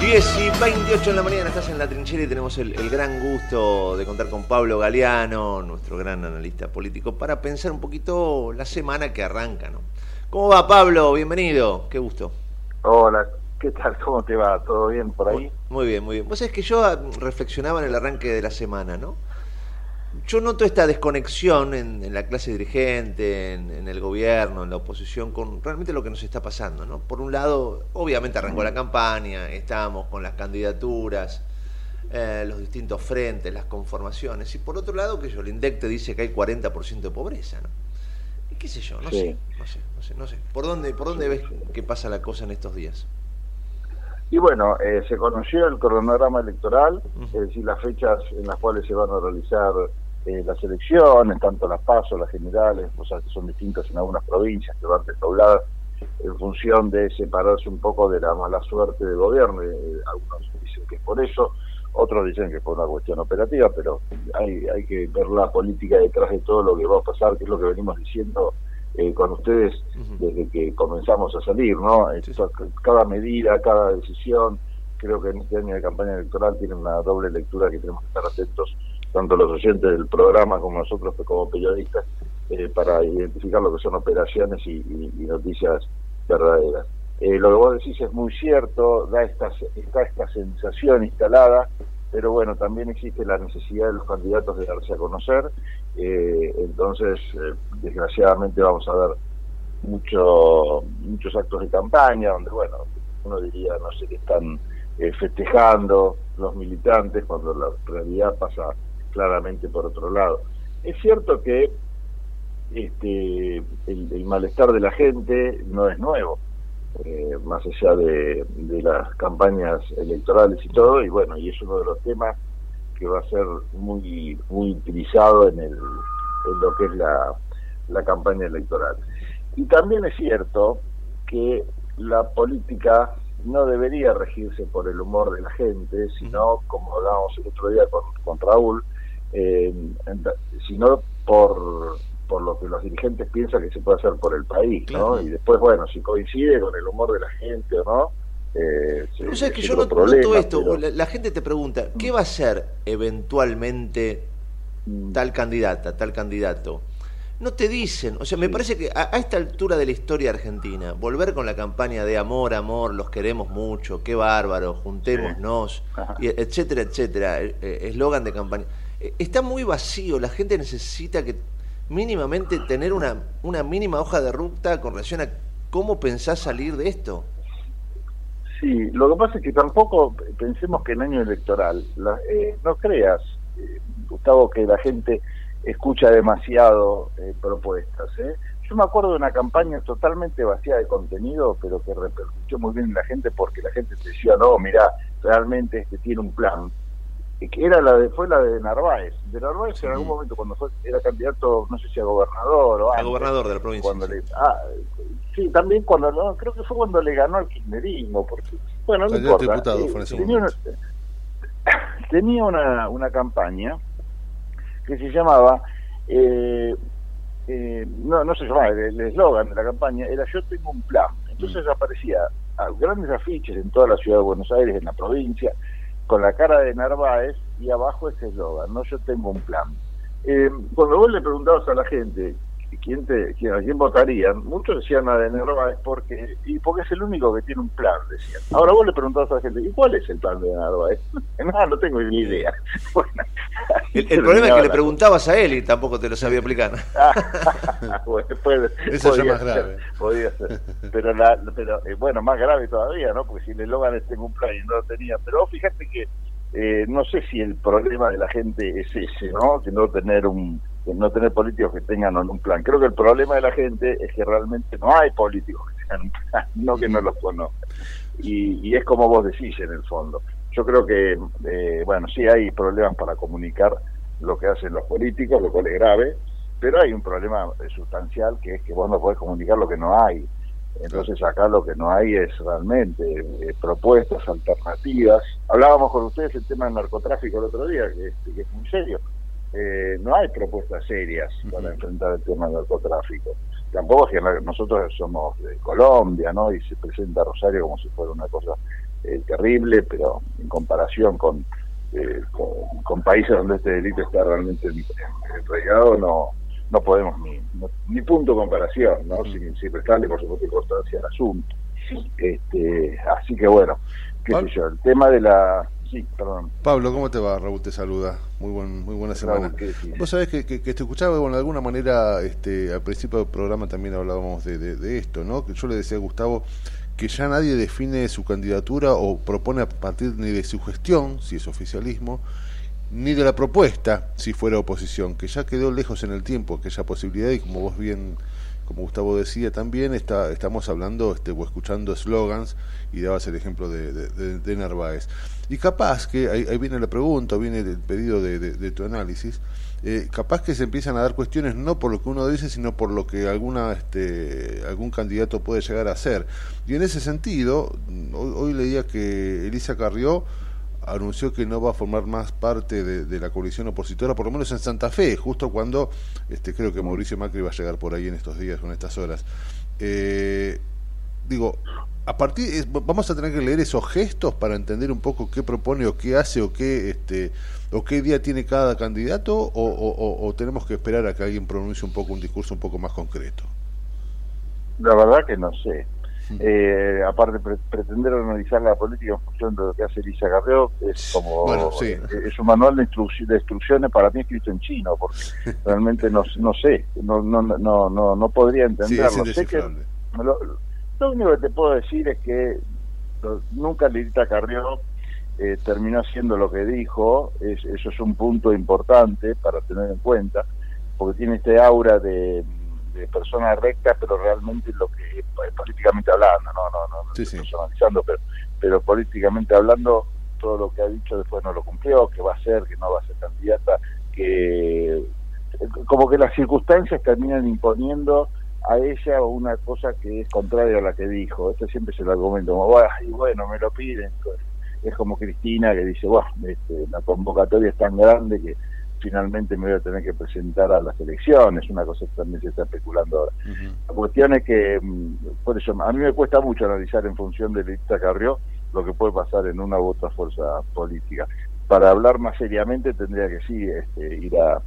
10 y 28 en la mañana estás en la trinchera y tenemos el, el, gran gusto de contar con Pablo Galeano, nuestro gran analista político, para pensar un poquito la semana que arranca. ¿no? ¿Cómo va Pablo? Bienvenido, qué gusto. Hola, ¿qué tal? ¿Cómo te va? ¿Todo bien por ahí? Muy bien, muy bien. Vos sabés que yo reflexionaba en el arranque de la semana, ¿no? Yo noto esta desconexión en, en la clase dirigente, en, en, el gobierno, en la oposición, con realmente lo que nos está pasando. ¿no? Por un lado, obviamente arrancó la campaña, estamos con las candidaturas, eh, los distintos frentes, las conformaciones, y por otro lado, que yo, el INDEC te dice que hay 40% de pobreza. ¿no? Qué sé yo, no, sí. sé, no sé, no sé, no sé. ¿Por dónde, por dónde ves que pasa la cosa en estos días? Y bueno, eh, se conoció el cronograma electoral, es decir, las fechas en las cuales se van a realizar eh, las elecciones, tanto las pasos, las generales, cosas que son distintas en algunas provincias que van despobladas en función de separarse un poco de la mala suerte del gobierno. Eh, algunos dicen que es por eso, otros dicen que es por una cuestión operativa, pero hay, hay que ver la política detrás de todo lo que va a pasar, que es lo que venimos diciendo eh, con ustedes uh -huh. desde que comenzamos a salir, ¿no? Sí. Cada medida, cada decisión, creo que en este año de campaña electoral tiene una doble lectura que tenemos que estar atentos tanto los oyentes del programa como nosotros como periodistas, eh, para identificar lo que son operaciones y, y, y noticias verdaderas. Eh, lo que vos decís es muy cierto, da esta, está esta sensación instalada, pero bueno, también existe la necesidad de los candidatos de darse a conocer, eh, entonces eh, desgraciadamente vamos a ver mucho, muchos actos de campaña donde, bueno, uno diría, no sé, que están eh, festejando los militantes cuando la realidad pasa claramente por otro lado. Es cierto que este, el, el malestar de la gente no es nuevo, eh, más allá de, de, las campañas electorales y todo, y bueno, y es uno de los temas que va a ser muy muy utilizado en, el, en lo que es la, la campaña electoral. Y también es cierto que la política no debería regirse por el humor de la gente, sino, como hablábamos el otro día con, con Raúl, eh, sino por, por lo que los dirigentes piensan que se puede hacer por el país, claro. ¿no? Y después, bueno, si coincide con el humor de la gente o no. Eh, no sé, es que yo no problema, noto esto. Pero... La, la, gente te pregunta, ¿qué va a hacer eventualmente mm. tal candidata, tal candidato? No te dicen, o sea, me sí. parece que a, a, esta altura de la historia argentina, volver con la campaña de amor, amor, los queremos mucho, qué bárbaro, juntémonos, sí. y etcétera, etcétera, eh, eh, eslogan de campaña eh, está muy vacío, la gente necesita que mínimamente tener una, una mínima hoja de ruta con relación a cómo pensás salir de esto. Sí, lo que pasa es que tampoco pensemos que en año electoral, la, eh, no creas, eh, Gustavo, que la gente escucha demasiado eh, propuestas. ¿eh? Yo me acuerdo de una campaña totalmente vacía de contenido, pero que repercutió muy bien en la gente porque la gente decía, no, mira, realmente este tiene un plan era la de, fue la de Narváez. De Narváez sí. en algún momento cuando fue, era candidato, no sé si a gobernador o a gobernador de la provincia. Cuando sí. Le, ah, sí, también cuando no, creo que fue cuando le ganó al kirchnerismo, porque bueno, no importa. Diputado, eh, tenía, una, tenía una, una campaña que se llamaba eh, eh, no, no se llamaba, el eslogan de la campaña era yo tengo un plan. Entonces mm. aparecía a grandes afiches en toda la ciudad de Buenos Aires, en la provincia, con la cara de Narváez y abajo ese eslogan, ¿no? Yo tengo un plan. Eh, cuando vos le preguntabas a la gente quién quién, a quién votarían, muchos decían a de Narváez porque, y porque es el único que tiene un plan, decían. Ahora vos le preguntabas a la gente, ¿y cuál es el plan de Narváez? no, no tengo ni idea. Bueno, el, el problema es que le preguntabas a él y tampoco te lo sabía aplicar. bueno, puede, Eso es más grave. Podía ser. Pero, la, pero eh, bueno, más grave todavía, ¿no? Porque si el eslogan es tengo un plan y no lo tenía. Pero fíjate que eh, no sé si el problema de la gente es ese, ¿no? Que no tener un que no tener políticos que tengan un plan. Creo que el problema de la gente es que realmente no hay políticos que tengan un plan, no que no los conozcan. Y, y es como vos decís en el fondo. Yo creo que, eh, bueno, sí hay problemas para comunicar lo que hacen los políticos, lo cual es grave, pero hay un problema sustancial que es que vos no podés comunicar lo que no hay. Entonces acá lo que no hay es realmente eh, propuestas alternativas. Hablábamos con ustedes el tema del narcotráfico el otro día, que, que es muy serio. Eh, no hay propuestas serias uh -huh. para enfrentar el tema del narcotráfico. Tampoco es que nosotros somos de Colombia, ¿no? Y se presenta Rosario como si fuera una cosa eh, terrible, pero en comparación con, eh, con, países donde este delito está realmente entregado, no no podemos ni, ni punto de comparación, ¿no? sin, prestarle, por supuesto, importancia al asunto. Este, así que bueno, qué sé yo, el tema de la Sí, perdón. Pablo, ¿cómo te va? Raúl te saluda. Muy buen, muy buena semana. Vos sabés que, que, te escuchaba, bueno, de alguna manera, este, al principio del programa también hablábamos de, de, esto, ¿no? Que yo le decía a Gustavo que ya nadie define su candidatura o propone a partir ni de su gestión, si es oficialismo, ni de la propuesta, si fuera oposición, que ya quedó lejos en el tiempo aquella posibilidad y como vos bien como Gustavo decía también, está, estamos hablando este, o escuchando slogans y dabas el ejemplo de, de, Narváez. Y capaz que, ahí, viene la pregunta, viene el pedido de, tu análisis, eh, capaz que se empiezan a dar cuestiones no por lo que uno dice, sino por lo que alguna, este, algún candidato puede llegar a hacer. Y en ese sentido, hoy, hoy leía que Elisa Carrió anunció que no va a formar más parte de, la coalición opositora, por lo menos en Santa Fe, justo cuando este, creo que Mauricio Macri va a llegar por ahí en estos días, con estas horas. Eh, digo, a partir vamos a tener que leer esos gestos para entender un poco qué propone o qué hace o qué este o qué día tiene cada candidato o, o tenemos que esperar a que alguien pronuncie un poco un discurso un poco más concreto. La verdad que no sé. Eh, aparte, pretender analizar la política en función de lo que hace Elisa Garreo es como eh, es un manual de, de, instrucciones para mí escrito en chino, porque realmente no, no sé, no, no, no, no, no podría entenderlo. sé que lo, único que te puedo decir es que nunca Lilita Carrió eh, terminó haciendo lo que dijo, es, eso es un punto importante para tener en cuenta, porque tiene este aura de de personas rectas, pero realmente lo que políticamente hablando, no, no, no, personalizando, pero, pero políticamente hablando, todo lo que ha dicho después no lo cumplió, que va a ser, que no va a ser candidata, que como que las circunstancias terminan imponiendo a ella una cosa que es contraria a la que dijo. Este siempre es el argumento, como, y bueno, me lo piden. Es como Cristina que dice, bueno, este, la convocatoria es tan grande que finalmente me voy a tener que presentar a las elecciones, una cosa que también se está especulando ahora. La cuestión es que, mm, por eso, a mí me cuesta mucho analizar en función de Lita Carrió lo que puede pasar en una u otra fuerza política. Para hablar más seriamente tendría que sí este, ir a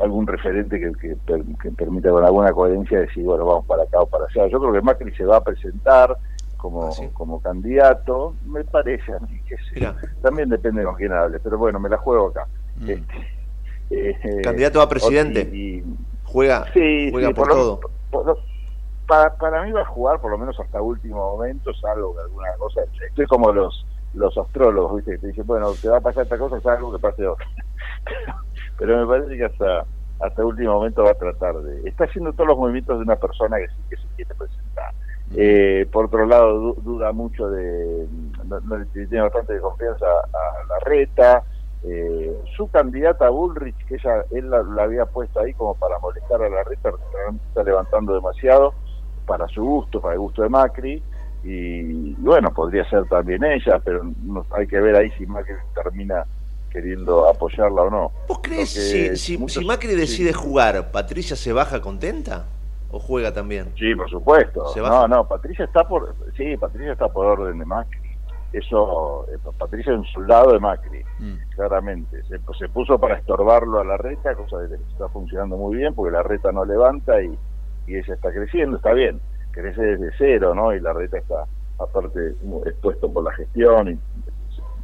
algún referente que, que, permita con alguna coherencia decir, bueno, vamos para acá o para allá. Yo creo que Macri se va a presentar como, ah, como candidato, me parece a mí que sí. También depende con quién hable, pero bueno, me la juego acá. Mm. Este, eh, Candidato a presidente. juega, juega por, todo. para, para mí va a jugar por lo menos hasta último momento, salvo que alguna cosa. Estoy como los los astrólogos, ¿viste? Que te dicen, bueno, te va a pasar esta cosa, salvo que pase otra. Pero, me parece que hasta hasta último momento va a tratar de... Está haciendo todos los movimientos de una persona que sí que se quiere presentar. Eh, por otro lado, duda mucho de... No, tiene bastante confianza a la reta, eh, su candidata Bullrich, que ella él la, había puesto ahí como para molestar a la reta, está levantando demasiado para su gusto, para el gusto de Macri, y, bueno, podría ser también ella, pero hay que ver ahí si Macri termina queriendo apoyarla o no. ¿Vos crees si, si, Macri decide jugar, Patricia se baja contenta? ¿O juega también? Sí, por supuesto. No, no, Patricia está por, sí, Patricia está por orden de Macri eso, eh, Patricia es un soldado de Macri, mm. claramente. Se, se, puso para estorbarlo a la reta, cosa que está funcionando muy bien, porque la reta no levanta y, y ella está creciendo, está bien, crece desde cero, ¿no? Y la reta está, aparte, expuesto por la gestión, y,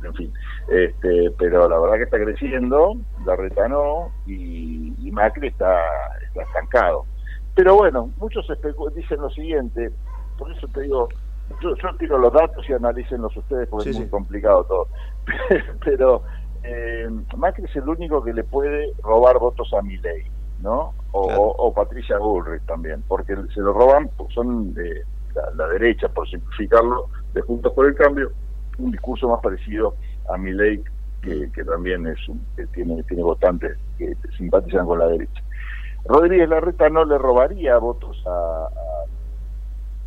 en fin. Este, pero la verdad que está creciendo, la reta no, y, y Macri está, está estancado. Pero bueno, muchos dicen lo siguiente, por eso te digo, yo, tiro los datos y analícenlos ustedes porque es muy complicado todo. Pero eh, Macri es el único que le puede robar votos a Milei, ¿no? O, Patricia Bullrich también, porque se lo roban, son de la, derecha, por simplificarlo, de Juntos por el Cambio, un discurso más parecido a Milei, que, que también es que tiene, tiene votantes que simpatizan con la derecha. Rodríguez Larreta no le robaría votos a,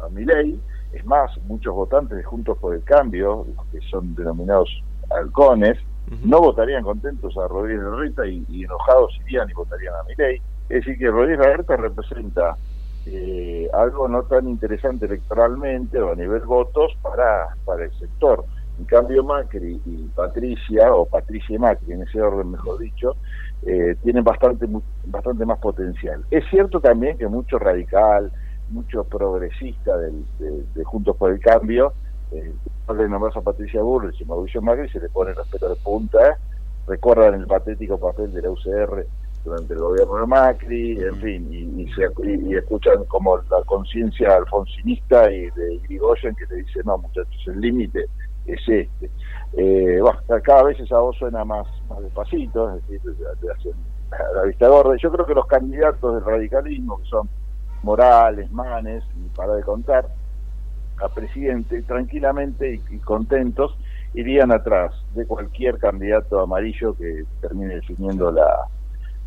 a, a Milei, es más, muchos votantes de Juntos por el Cambio, que son denominados halcones, no votarían contentos a Rodríguez Larreta y, enojados irían y votarían a Milei. Es decir, que Rodríguez Larreta representa eh, algo no tan interesante electoralmente o a nivel votos para, para el sector. En cambio, Macri y Patricia, o Patricia y Macri, en ese orden mejor dicho, eh, tienen bastante, bastante más potencial. Es cierto también que mucho radical, mucho progresista del, de, Juntos por el Cambio, eh, le a Patricia Burrich y Mauricio Macri, se le pone respeto de punta, recuerdan el patético papel de la UCR durante el gobierno de Macri, en fin, y, y, escuchan como la conciencia alfonsinista y de Irigoyen que te dice, no muchachos, el límite es este. Eh, bueno, cada vez esa voz suena más, más despacito, es decir, la vista gorda. Yo creo que los candidatos del radicalismo, que son Morales, Manes, y para de contar, a presidente, tranquilamente y, contentos, irían atrás de cualquier candidato amarillo que termine definiendo la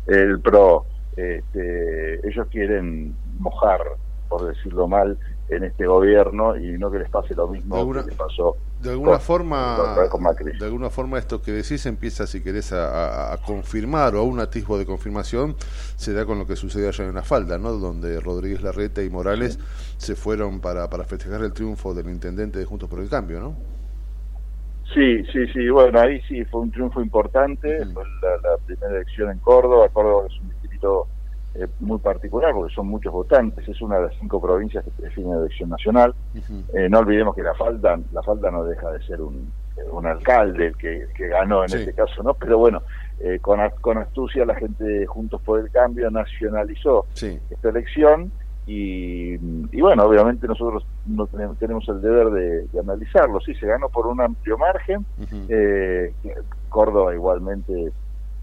el PRO. Este, ellos quieren mojar, por decirlo mal, en este gobierno y no que les pase lo mismo que les pasó de alguna forma de alguna forma esto que decís empieza si querés a, confirmar o a un atisbo de confirmación se da con lo que sucedió allá en la falda no donde Rodríguez Larreta y Morales se fueron para, para festejar el triunfo del intendente de Juntos por el Cambio no sí sí sí bueno ahí sí fue un triunfo importante fue la, primera elección en Córdoba Córdoba es un distrito eh, muy particular porque son muchos votantes, es una de las cinco provincias que define la elección nacional. Eh, no olvidemos que la falda, la falda no deja de ser un, un alcalde que, que ganó en este caso, ¿no? Pero bueno, eh, con, con astucia la gente de Juntos por el Cambio nacionalizó esta elección y, y, bueno, obviamente nosotros no tenemos, tenemos el deber de, analizarlo. Sí, se ganó por un amplio margen. Córdoba igualmente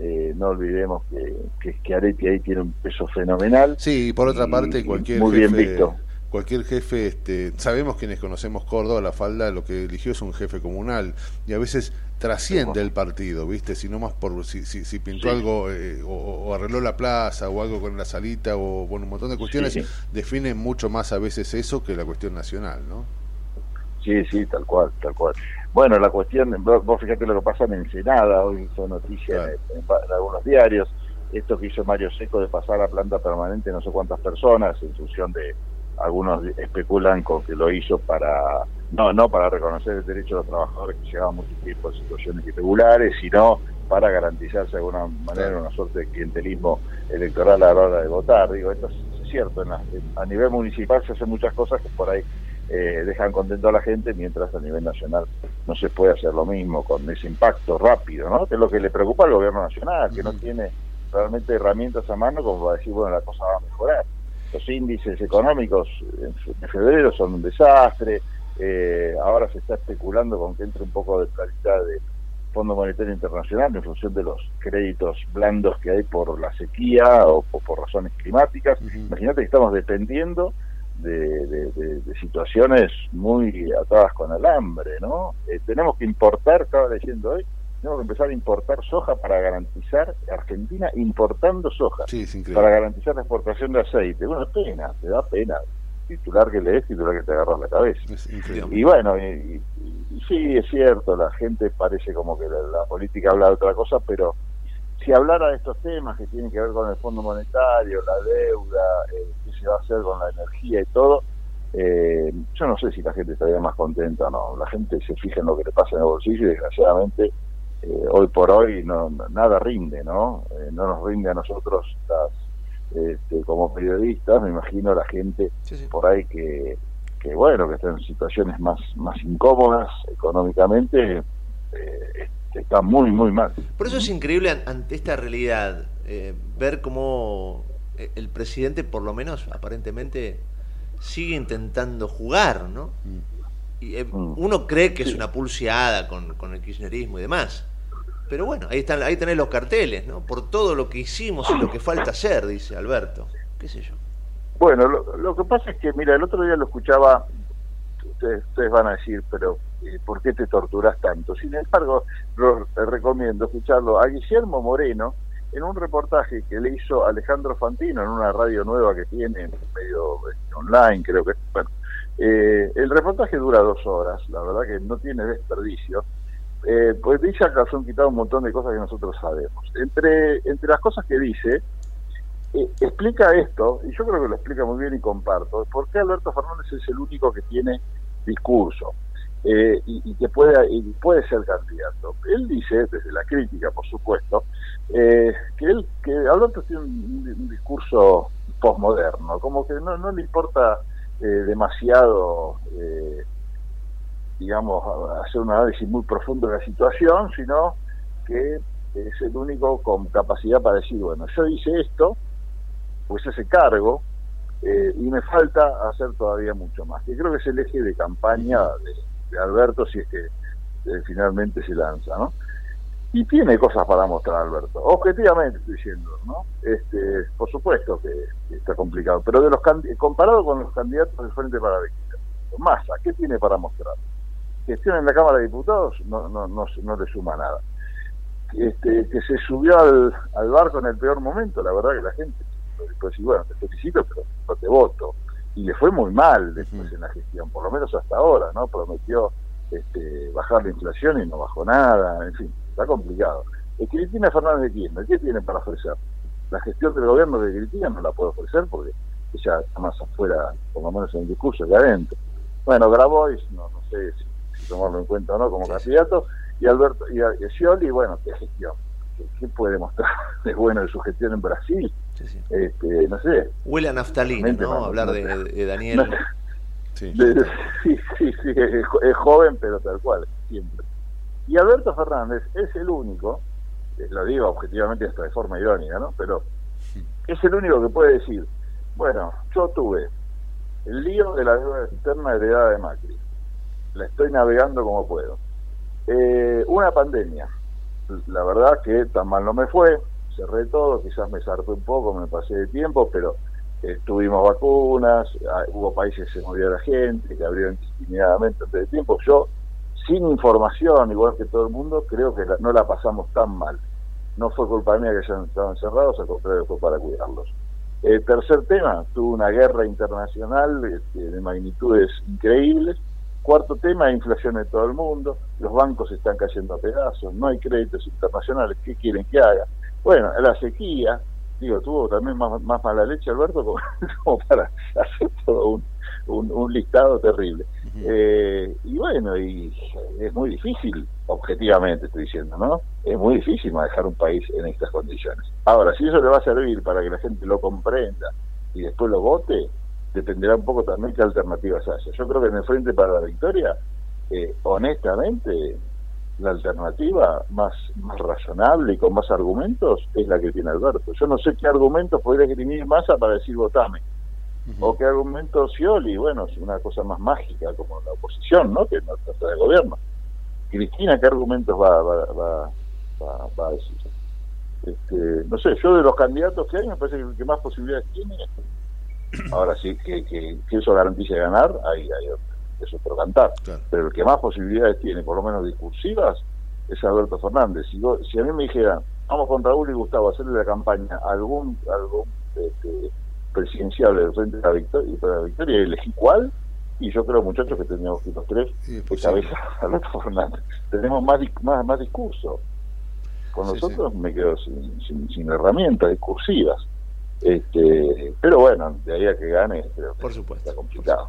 eh, no olvidemos que, que, que, Areti ahí tiene un peso fenomenal. Sí, por otra parte, cualquier muy jefe, bien visto. Cualquier jefe, este, sabemos quienes conocemos Córdoba, la falda, lo que eligió es un jefe comunal y a veces trasciende el partido, ¿viste? Si no más por si, si, pintó algo eh, o, arregló la plaza o algo con la salita o bueno, un montón de cuestiones, definen mucho más a veces eso que la cuestión nacional, ¿no? Sí, sí, tal cual, tal cual. Bueno, la cuestión, vos fíjate lo que pasa en Ensenada, hoy hizo noticia en, algunos diarios, esto que hizo Mario Seco de pasar a planta permanente no sé cuántas personas, en función de, algunos especulan con que lo hizo para, no, no para reconocer el derecho de los trabajadores que llegaban mucho tiempo a situaciones irregulares, sino para garantizarse de alguna manera una suerte de clientelismo electoral a la hora de votar. Digo, esto es cierto, a nivel municipal se hacen muchas cosas que por ahí eh, dejan contento a la gente, mientras a nivel nacional no se puede hacer lo mismo con ese impacto rápido, ¿no? Que es lo que le preocupa al gobierno nacional, que no tiene realmente herramientas a mano como para decir, bueno, la cosa va a mejorar. Los índices económicos en febrero son un desastre, eh, ahora se está especulando con que entre un poco de claridad del Fondo Monetario Internacional en función de los créditos blandos que hay por la sequía o, por razones climáticas. Imagínate que estamos dependiendo de, situaciones muy atadas con alambre, ¿no? Eh, tenemos que importar, estaba leyendo hoy, tenemos que empezar a importar soja para garantizar, Argentina importando soja, para garantizar la exportación de aceite. Bueno, pena, te da pena. Titular que lees, titular que te agarras la cabeza. y bueno, y, sí, es cierto, la gente parece como que la política habla de otra cosa, pero si hablara de estos temas que tienen que ver con el Fondo Monetario, la deuda, eh, qué se va a hacer con la energía y todo, eh, yo no sé si la gente estaría más contenta o no. La gente se fija en lo que le pasa en el bolsillo y desgraciadamente eh, hoy por hoy no, nada rinde, ¿no? no nos rinde a nosotros las, este, como periodistas, me imagino la gente por ahí que, que, bueno, que está en situaciones más, más incómodas económicamente. Eh, está muy, muy mal. Por eso es increíble ante esta realidad eh, ver cómo eh, el presidente, por lo menos aparentemente, sigue intentando jugar, ¿no? Y, eh, mm. uno cree que es una pulseada con, con, el kirchnerismo y demás. Pero bueno, ahí, están, ahí tenés los carteles, ¿no? Por todo lo que hicimos y lo que falta hacer, dice Alberto. ¿Qué sé yo? Bueno, lo, lo que pasa es que, mira, el otro día lo escuchaba ustedes, van a decir, pero eh, ¿por qué te torturas tanto? Sin embargo, recomiendo escucharlo a Guillermo Moreno en un reportaje que le hizo Alejandro Fantino en una radio nueva que tiene, medio este, online, creo que. Bueno, eh, el reportaje dura dos horas, la verdad que no tiene desperdicio. Eh, pues dice acá son quitado un montón de cosas que nosotros sabemos. Entre, entre las cosas que dice, eh, explica esto, y yo creo que lo explica muy bien y comparto, por qué Alberto Fernández es el único que tiene discurso eh, y, que puede, y puede ser candidato. Él dice, desde la crítica, por supuesto, eh, que él que Alberto tiene un, discurso postmoderno, como que no, no le importa demasiado, digamos, hacer un análisis muy profundo de la situación, sino que es el único con capacidad para decir, bueno, yo hice esto, pues ese cargo, eh, y me falta hacer todavía mucho más. Que creo que es el eje de campaña de, Alberto si es que eh, finalmente se lanza, ¿no? Y tiene cosas para mostrar Alberto, objetivamente estoy diciendo, ¿no? Este, por supuesto que, está complicado, pero de los comparado con los candidatos del Frente para la Massa, ¿qué tiene para mostrar? Gestión en la Cámara de Diputados no, no, no, no le suma nada. Este, que se subió al, al barco en el peor momento, la verdad que la gente decir, bueno, te felicito, pero no te voto. Y le fue muy mal después en la gestión, por lo menos hasta ahora, ¿no? Prometió este, bajar la inflación y no bajó nada, en fin, está complicado. Cristina Fernández de Kirchner, ¿qué tiene para ofrecer? La gestión del gobierno de Cristina no la puede ofrecer porque ella está más afuera, por lo menos en el discurso, que adentro. Bueno, Grabois, no, no sé si, tomarlo en cuenta o no como candidato, y Alberto y, y Scioli, bueno, qué gestión. ¿Qué, puede mostrar de bueno de su gestión en Brasil? Este, no sé. Huele a naftalina, ¿no? Hablar de, Daniel. sí. sí, sí, es, joven, pero tal cual, siempre. Y Alberto Fernández es el único, eh, lo digo objetivamente hasta de forma irónica, ¿no? Pero es el único que puede decir, bueno, yo tuve el lío de la deuda externa heredada de Macri, la estoy navegando como puedo. Eh, una pandemia, la verdad que tan mal no me fue, cerré todo, quizás me sarté un poco, me pasé de tiempo, pero eh, tuvimos vacunas, ah, hubo países que se murió la gente, que abrieron indiscriminadamente antes de tiempo. Yo, sin información, igual que todo el mundo, creo que no la pasamos tan mal. No fue culpa mía que hayan estado encerrados, al contrario, fue para cuidarlos. El tercer tema, tuvo una guerra internacional este, de magnitudes increíbles, Cuarto tema, inflación en todo el mundo, los bancos están cayendo a pedazos, no hay créditos internacionales, ¿qué quieren que haga? Bueno, la sequía, digo, tuvo también más, mala leche Alberto como, para hacer todo un, listado terrible. Eh, y bueno, y es muy difícil, objetivamente estoy diciendo, ¿no? Es muy difícil manejar un país en estas condiciones. Ahora, si eso le va a servir para que la gente lo comprenda y después lo vote, dependerá un poco también qué alternativas haya. Yo creo que en el Frente para la Victoria, eh, honestamente, la alternativa más, más razonable y con más argumentos es la que tiene Alberto. Yo no sé qué argumentos podría escribir Massa para decir votame. O qué argumentos Scioli, bueno, es una cosa más mágica como la oposición, ¿no? Que no trata de gobierno. Cristina, ¿qué argumentos va, va, va, va, a decir? Este, no sé, yo de los candidatos que hay me parece que el que más posibilidades tiene Ahora sí, que, que, eso garantice ganar, ahí, ahí es otro cantar. Pero el que más posibilidades tiene, por lo menos discursivas, es Alberto Fernández. Si, si a mí me dijeran, vamos con Raúl y Gustavo a hacerle la campaña a algún, algún este, presidencial del Frente de la Victoria, la victoria elegí cuál, y yo creo, muchachos, que tenemos que los tres sí, cabeza Alberto Fernández. Tenemos más, más, más discurso. Con nosotros me quedo sin, sin, sin herramientas discursivas. Este, pero bueno, de ahí a que gane, por supuesto, está complicado.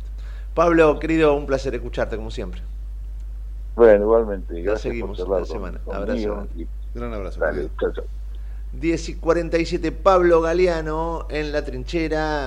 Pablo, querido, un placer escucharte como siempre. Bueno, igualmente. Gracias seguimos la semana. abrazo. Gran abrazo. 10 y 47, Pablo Galeano en la trinchera.